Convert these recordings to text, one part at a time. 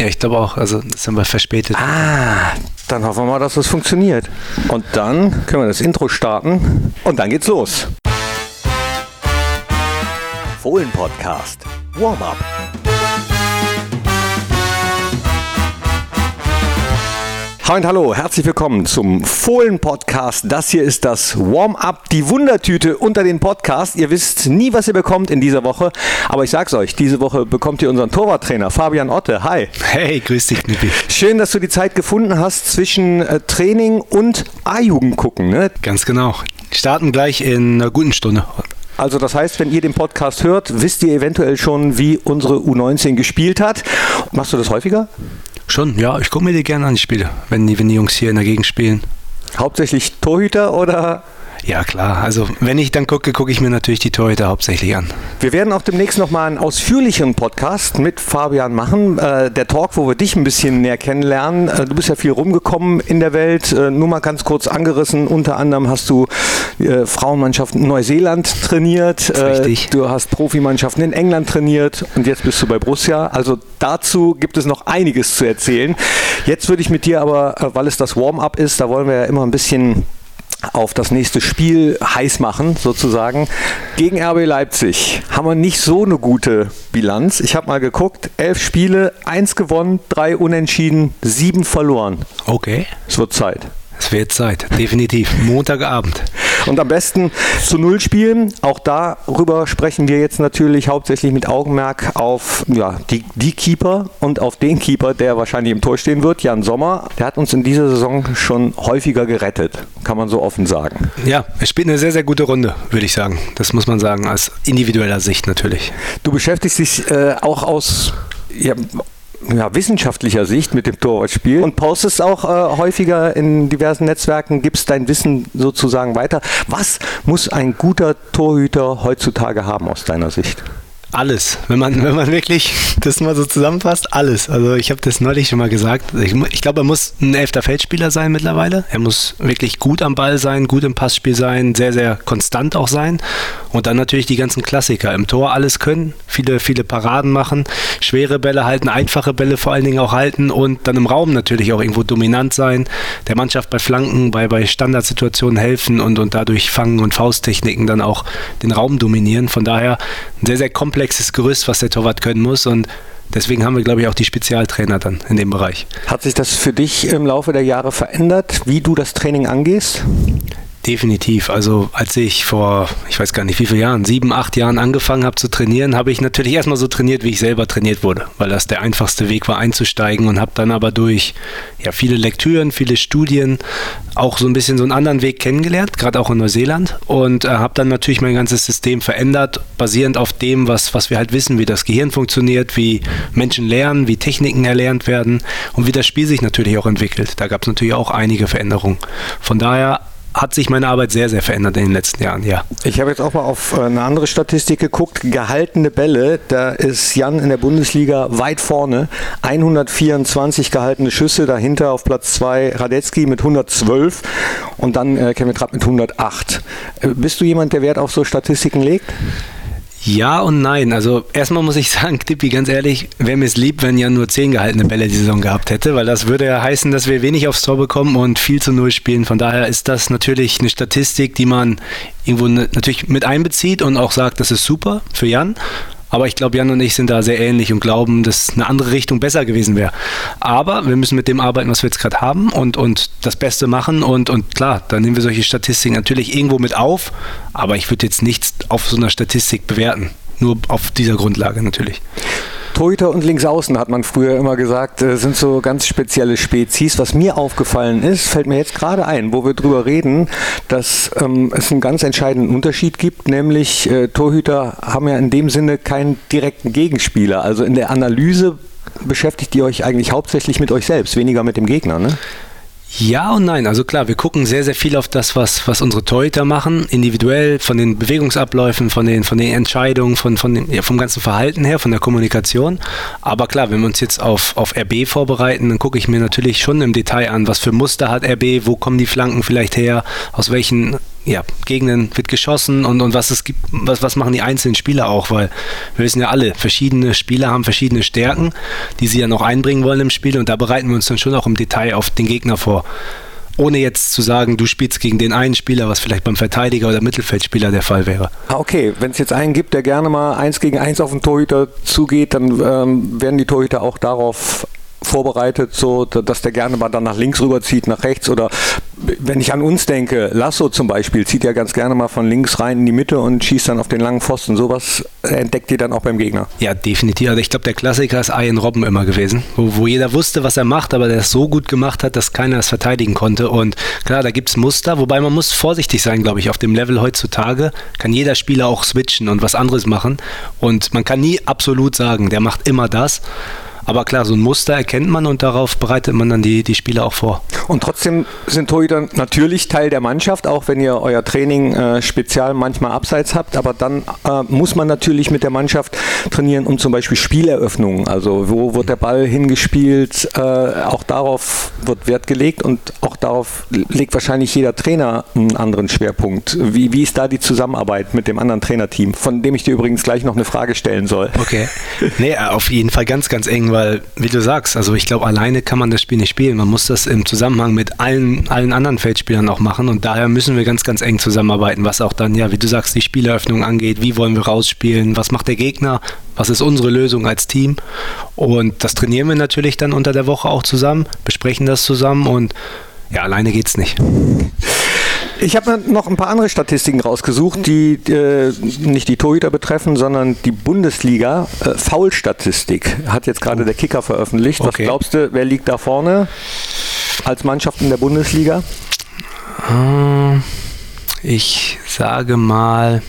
Ja, ich glaube auch. Also das sind wir verspätet. Ah, dann hoffen wir mal, dass das funktioniert. Und dann können wir das Intro starten und dann geht's los. Fohlen Podcast. Warm-up. Hi und hallo, herzlich willkommen zum Fohlen-Podcast. Das hier ist das Warm-up, die Wundertüte unter den Podcast. Ihr wisst nie, was ihr bekommt in dieser Woche, aber ich sag's euch, diese Woche bekommt ihr unseren Torwarttrainer Fabian Otte. Hi. Hey, grüß dich, Knippi. Schön, dass du die Zeit gefunden hast zwischen äh, Training und A-Jugend gucken. Ne? Ganz genau. Starten gleich in einer guten Stunde. Also das heißt, wenn ihr den Podcast hört, wisst ihr eventuell schon, wie unsere U19 gespielt hat. Machst du das häufiger? Schon, ja, ich gucke mir die gerne an, die Spiele, wenn die, wenn die Jungs hier in der Gegend spielen. Hauptsächlich Torhüter oder ja, klar. Also, wenn ich dann gucke, gucke ich mir natürlich die Torhüter hauptsächlich an. Wir werden auch demnächst nochmal einen ausführlichen Podcast mit Fabian machen. Äh, der Talk, wo wir dich ein bisschen näher kennenlernen. Äh, du bist ja viel rumgekommen in der Welt. Äh, nur mal ganz kurz angerissen. Unter anderem hast du äh, Frauenmannschaften in Neuseeland trainiert. Äh, richtig. Du hast Profimannschaften in England trainiert und jetzt bist du bei Borussia. Also dazu gibt es noch einiges zu erzählen. Jetzt würde ich mit dir aber, äh, weil es das Warm-up ist, da wollen wir ja immer ein bisschen auf das nächste Spiel heiß machen, sozusagen. Gegen RB Leipzig haben wir nicht so eine gute Bilanz. Ich habe mal geguckt, elf Spiele, eins gewonnen, drei unentschieden, sieben verloren. Okay. Es wird Zeit. Es wird Zeit, definitiv. Montagabend. Und am besten zu Null spielen. Auch darüber sprechen wir jetzt natürlich hauptsächlich mit Augenmerk auf ja, die, die Keeper und auf den Keeper, der wahrscheinlich im Tor stehen wird, Jan Sommer. Der hat uns in dieser Saison schon häufiger gerettet, kann man so offen sagen. Ja, er spielt eine sehr, sehr gute Runde, würde ich sagen. Das muss man sagen, aus individueller Sicht natürlich. Du beschäftigst dich äh, auch aus ja, ja, wissenschaftlicher Sicht mit dem Torwartspiel und postest auch äh, häufiger in diversen Netzwerken, gibst dein Wissen sozusagen weiter. Was muss ein guter Torhüter heutzutage haben aus deiner Sicht? Alles. Wenn man, wenn man wirklich das mal so zusammenfasst, alles. Also ich habe das neulich schon mal gesagt. Ich, ich glaube, er muss ein elfter Feldspieler sein mittlerweile. Er muss wirklich gut am Ball sein, gut im Passspiel sein, sehr, sehr konstant auch sein. Und dann natürlich die ganzen Klassiker. Im Tor alles können, viele, viele Paraden machen, schwere Bälle halten, einfache Bälle vor allen Dingen auch halten und dann im Raum natürlich auch irgendwo dominant sein. Der Mannschaft bei Flanken, bei, bei Standardsituationen helfen und, und dadurch Fangen und Fausttechniken dann auch den Raum dominieren. Von daher ein sehr, sehr komplexes komplexes Gerüst, was der Torwart können muss und Deswegen haben wir, glaube ich, auch die Spezialtrainer dann in dem Bereich. Hat sich das für dich im Laufe der Jahre verändert, wie du das Training angehst? Definitiv. Also als ich vor, ich weiß gar nicht wie viele Jahren, sieben, acht Jahren angefangen habe zu trainieren, habe ich natürlich erstmal so trainiert, wie ich selber trainiert wurde, weil das der einfachste Weg war einzusteigen und habe dann aber durch ja, viele Lektüren, viele Studien auch so ein bisschen so einen anderen Weg kennengelernt, gerade auch in Neuseeland und äh, habe dann natürlich mein ganzes System verändert, basierend auf dem, was, was wir halt wissen, wie das Gehirn funktioniert, wie Menschen lernen, wie Techniken erlernt werden und wie das Spiel sich natürlich auch entwickelt. Da gab es natürlich auch einige Veränderungen. Von daher hat sich meine Arbeit sehr, sehr verändert in den letzten Jahren, ja. Ich habe jetzt auch mal auf äh, eine andere Statistik geguckt. Gehaltene Bälle, da ist Jan in der Bundesliga weit vorne. 124 gehaltene Schüsse, dahinter auf Platz 2 Radetzky mit 112 und dann äh, Kevin Trapp mit 108. Äh, bist du jemand, der Wert auf so Statistiken legt? Ja und nein. Also erstmal muss ich sagen, Tippi, ganz ehrlich, wäre mir es lieb, wenn Jan nur zehn gehaltene Bälle die Saison gehabt hätte, weil das würde ja heißen, dass wir wenig aufs Tor bekommen und viel zu null spielen. Von daher ist das natürlich eine Statistik, die man irgendwo natürlich mit einbezieht und auch sagt, das ist super für Jan. Aber ich glaube, Jan und ich sind da sehr ähnlich und glauben, dass eine andere Richtung besser gewesen wäre. Aber wir müssen mit dem arbeiten, was wir jetzt gerade haben und, und das Beste machen. Und, und klar, dann nehmen wir solche Statistiken natürlich irgendwo mit auf. Aber ich würde jetzt nichts auf so einer Statistik bewerten. Nur auf dieser Grundlage natürlich. Torhüter und Linksaußen hat man früher immer gesagt, äh, sind so ganz spezielle Spezies. Was mir aufgefallen ist, fällt mir jetzt gerade ein, wo wir drüber reden, dass ähm, es einen ganz entscheidenden Unterschied gibt, nämlich äh, Torhüter haben ja in dem Sinne keinen direkten Gegenspieler. Also in der Analyse beschäftigt ihr euch eigentlich hauptsächlich mit euch selbst, weniger mit dem Gegner, ne? Ja und nein. Also klar, wir gucken sehr, sehr viel auf das, was, was unsere Torhüter machen, individuell, von den Bewegungsabläufen, von den, von den Entscheidungen, von, von den, ja, vom ganzen Verhalten her, von der Kommunikation. Aber klar, wenn wir uns jetzt auf, auf RB vorbereiten, dann gucke ich mir natürlich schon im Detail an, was für Muster hat RB, wo kommen die Flanken vielleicht her, aus welchen ja, Gegenden wird geschossen und, und was es gibt, was, was machen die einzelnen Spieler auch, weil wir wissen ja alle, verschiedene Spieler haben verschiedene Stärken, die sie ja noch einbringen wollen im Spiel und da bereiten wir uns dann schon auch im Detail auf den Gegner vor. Ohne jetzt zu sagen, du spielst gegen den einen Spieler, was vielleicht beim Verteidiger oder Mittelfeldspieler der Fall wäre. Ah, okay, wenn es jetzt einen gibt, der gerne mal eins gegen eins auf den Torhüter zugeht, dann ähm, werden die Torhüter auch darauf vorbereitet, so dass der gerne mal dann nach links rüberzieht, nach rechts oder wenn ich an uns denke, Lasso zum Beispiel zieht ja ganz gerne mal von links rein in die Mitte und schießt dann auf den langen Pfosten. Sowas entdeckt ihr dann auch beim Gegner. Ja, definitiv. Also ich glaube, der Klassiker ist Ian Robben immer gewesen, wo, wo jeder wusste, was er macht, aber der es so gut gemacht hat, dass keiner es verteidigen konnte. Und klar, da gibt es Muster, wobei man muss vorsichtig sein, glaube ich. Auf dem Level heutzutage kann jeder Spieler auch switchen und was anderes machen. Und man kann nie absolut sagen, der macht immer das. Aber klar, so ein Muster erkennt man und darauf bereitet man dann die, die Spiele auch vor. Und trotzdem sind Torhüter natürlich Teil der Mannschaft, auch wenn ihr euer Training äh, spezial manchmal abseits habt. Aber dann äh, muss man natürlich mit der Mannschaft trainieren, um zum Beispiel Spieleröffnungen. Also wo wird der Ball hingespielt? Äh, auch darauf wird Wert gelegt und auch darauf legt wahrscheinlich jeder Trainer einen anderen Schwerpunkt. Wie, wie ist da die Zusammenarbeit mit dem anderen Trainerteam, von dem ich dir übrigens gleich noch eine Frage stellen soll? Okay. Nee, auf jeden Fall ganz, ganz eng, weil, wie du sagst, also ich glaube, alleine kann man das Spiel nicht spielen. Man muss das im Zusammenhang mit allen, allen anderen Feldspielern auch machen und daher müssen wir ganz, ganz eng zusammenarbeiten, was auch dann, ja, wie du sagst, die Spieleröffnung angeht. Wie wollen wir rausspielen? Was macht der Gegner? Was ist unsere Lösung als Team? Und das trainieren wir natürlich dann unter der Woche auch zusammen, besprechen das zusammen und ja, alleine geht's nicht. Ich habe noch ein paar andere Statistiken rausgesucht, die äh, nicht die Torhüter betreffen, sondern die Bundesliga äh, Foul-Statistik hat jetzt gerade der Kicker veröffentlicht. Was okay. glaubst du, wer liegt da vorne als Mannschaft in der Bundesliga? Äh, ich sage mal,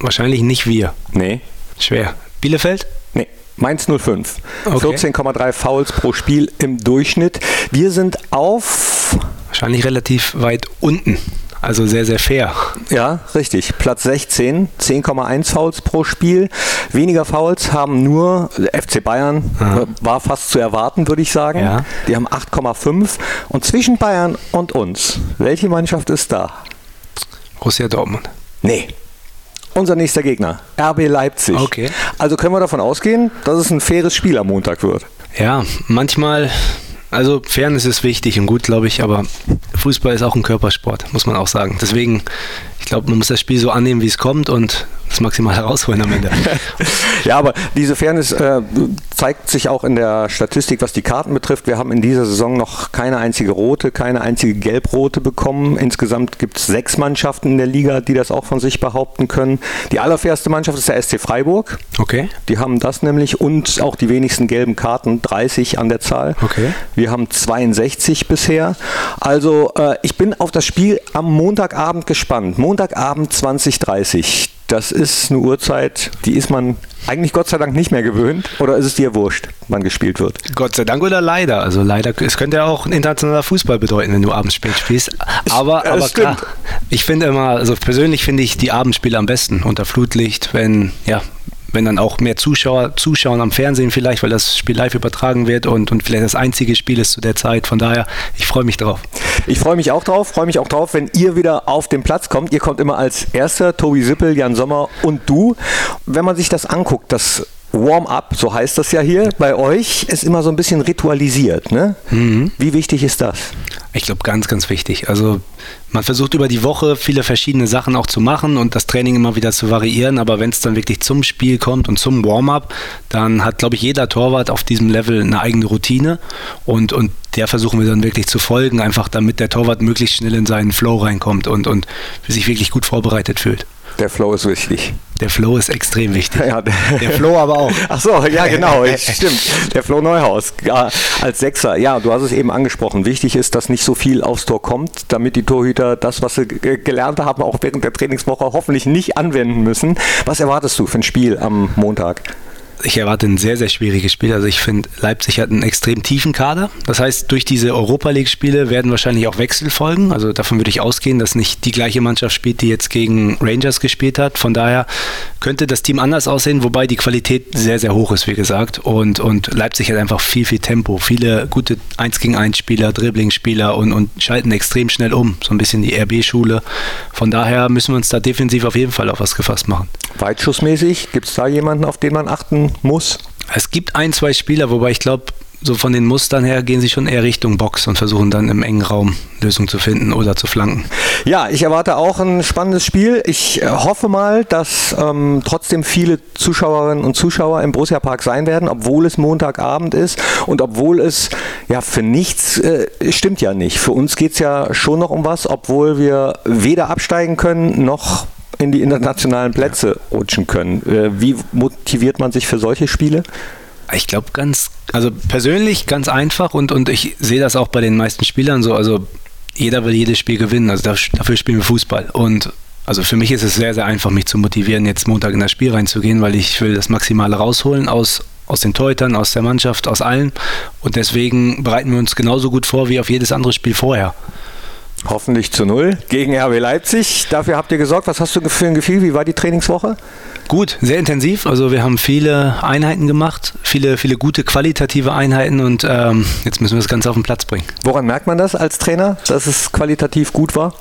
wahrscheinlich nicht wir. Nee. Schwer. Bielefeld? Nee. Mainz 05. Okay. 14,3 Fouls pro Spiel im Durchschnitt. Wir sind auf wahrscheinlich relativ weit unten. Also sehr, sehr fair. Ja, richtig. Platz 16, 10,1 Fouls pro Spiel. Weniger Fouls haben nur FC Bayern, ja. war fast zu erwarten, würde ich sagen. Ja. Die haben 8,5. Und zwischen Bayern und uns, welche Mannschaft ist da? Borussia Dortmund. Nee. Unser nächster Gegner, RB Leipzig. Okay. Also können wir davon ausgehen, dass es ein faires Spiel am Montag wird. Ja, manchmal also Fairness ist wichtig und gut, glaube ich, aber Fußball ist auch ein Körpersport, muss man auch sagen. Deswegen, ich glaube, man muss das Spiel so annehmen, wie es kommt und das maximal herausholen am Ende. ja, aber diese Fairness äh, zeigt sich auch in der Statistik, was die Karten betrifft. Wir haben in dieser Saison noch keine einzige rote, keine einzige gelb-rote bekommen. Insgesamt gibt es sechs Mannschaften in der Liga, die das auch von sich behaupten können. Die allerfairste Mannschaft ist der SC Freiburg. Okay. Die haben das nämlich und auch die wenigsten gelben Karten, 30 an der Zahl. Okay. Wir haben 62 bisher. Also äh, ich bin auf das Spiel am Montagabend gespannt. Montagabend 2030 das ist eine Uhrzeit, die ist man eigentlich Gott sei Dank nicht mehr gewöhnt. Oder ist es dir wurscht, wann gespielt wird? Gott sei Dank oder leider. Also leider, es könnte ja auch internationaler Fußball bedeuten, wenn du abends spät spielst. Aber, aber klar, ich finde immer, also persönlich finde ich die Abendspiele am besten unter Flutlicht, wenn, ja, wenn dann auch mehr Zuschauer zuschauen am Fernsehen vielleicht, weil das Spiel live übertragen wird und, und vielleicht das einzige Spiel ist zu der Zeit. Von daher, ich freue mich drauf. Ich freue mich auch drauf, freue mich auch drauf, wenn ihr wieder auf den Platz kommt. Ihr kommt immer als erster, Tobi Sippel, Jan Sommer und du. Wenn man sich das anguckt, das Warm-up, so heißt das ja hier bei euch, ist immer so ein bisschen ritualisiert. Ne? Mhm. Wie wichtig ist das? Ich glaube, ganz, ganz wichtig. Also man versucht über die Woche viele verschiedene Sachen auch zu machen und das Training immer wieder zu variieren, aber wenn es dann wirklich zum Spiel kommt und zum Warm-up, dann hat, glaube ich, jeder Torwart auf diesem Level eine eigene Routine und, und der versuchen wir dann wirklich zu folgen, einfach damit der Torwart möglichst schnell in seinen Flow reinkommt und, und sich wirklich gut vorbereitet fühlt. Der Flow ist wichtig. Der Flow ist extrem wichtig. Ja, der, der Flow aber auch. Ach so, ja genau, stimmt. Der Flow Neuhaus als Sechser. Ja, du hast es eben angesprochen. Wichtig ist, dass nicht so viel aufs Tor kommt, damit die Torhüter das, was sie gelernt haben, auch während der Trainingswoche hoffentlich nicht anwenden müssen. Was erwartest du für ein Spiel am Montag? Ich erwarte ein sehr, sehr schwieriges Spiel. Also ich finde, Leipzig hat einen extrem tiefen Kader. Das heißt, durch diese Europa League-Spiele werden wahrscheinlich auch Wechsel folgen. Also davon würde ich ausgehen, dass nicht die gleiche Mannschaft spielt, die jetzt gegen Rangers gespielt hat. Von daher könnte das Team anders aussehen, wobei die Qualität sehr, sehr hoch ist, wie gesagt. Und, und Leipzig hat einfach viel, viel Tempo. Viele gute 1 gegen 1 Spieler, Dribbling-Spieler und, und schalten extrem schnell um. So ein bisschen die RB-Schule. Von daher müssen wir uns da defensiv auf jeden Fall auf was gefasst machen. Weitschussmäßig, gibt es da jemanden, auf den man achten muss? Es gibt ein, zwei Spieler, wobei ich glaube, so von den Mustern her gehen sie schon eher Richtung Box und versuchen dann im engen Raum Lösungen zu finden oder zu flanken. Ja, ich erwarte auch ein spannendes Spiel. Ich äh, hoffe mal, dass ähm, trotzdem viele Zuschauerinnen und Zuschauer im Borussia Park sein werden, obwohl es Montagabend ist und obwohl es ja für nichts äh, stimmt ja nicht. Für uns geht es ja schon noch um was, obwohl wir weder absteigen können noch in die internationalen Plätze rutschen können. Äh, wie motiviert man sich für solche Spiele? Ich glaube ganz, also persönlich ganz einfach und, und ich sehe das auch bei den meisten Spielern so. Also jeder will jedes Spiel gewinnen. Also dafür spielen wir Fußball. Und also für mich ist es sehr, sehr einfach, mich zu motivieren, jetzt Montag in das Spiel reinzugehen, weil ich will das Maximale rausholen aus, aus den Torhütern, aus der Mannschaft, aus allen. Und deswegen bereiten wir uns genauso gut vor wie auf jedes andere Spiel vorher. Hoffentlich zu null gegen RB Leipzig. Dafür habt ihr gesorgt. Was hast du für ein Gefühl? Wie war die Trainingswoche? Gut, sehr intensiv. Also wir haben viele Einheiten gemacht, viele, viele gute qualitative Einheiten und ähm, jetzt müssen wir das Ganze auf den Platz bringen. Woran merkt man das als Trainer, dass es qualitativ gut war?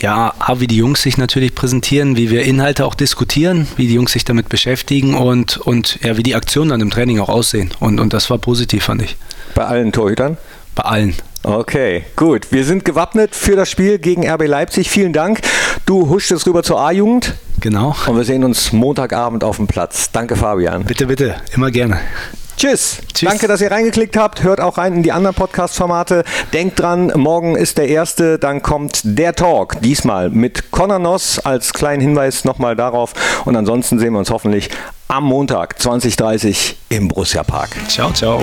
Ja, wie die Jungs sich natürlich präsentieren, wie wir Inhalte auch diskutieren, wie die Jungs sich damit beschäftigen und, und ja, wie die Aktionen dann im Training auch aussehen. Und, und das war positiv, fand ich. Bei allen Torhütern? Bei allen. Okay, gut. Wir sind gewappnet für das Spiel gegen RB Leipzig. Vielen Dank. Du huscht jetzt rüber zur A-Jugend. Genau. Und wir sehen uns Montagabend auf dem Platz. Danke, Fabian. Bitte, bitte. Immer gerne. Tschüss. Tschüss. Danke, dass ihr reingeklickt habt. Hört auch rein in die anderen Podcast-Formate. Denkt dran, morgen ist der erste, dann kommt der Talk. Diesmal mit Conor Noss als kleinen Hinweis nochmal darauf. Und ansonsten sehen wir uns hoffentlich am Montag 2030 im Borussia Park. Ciao, ciao.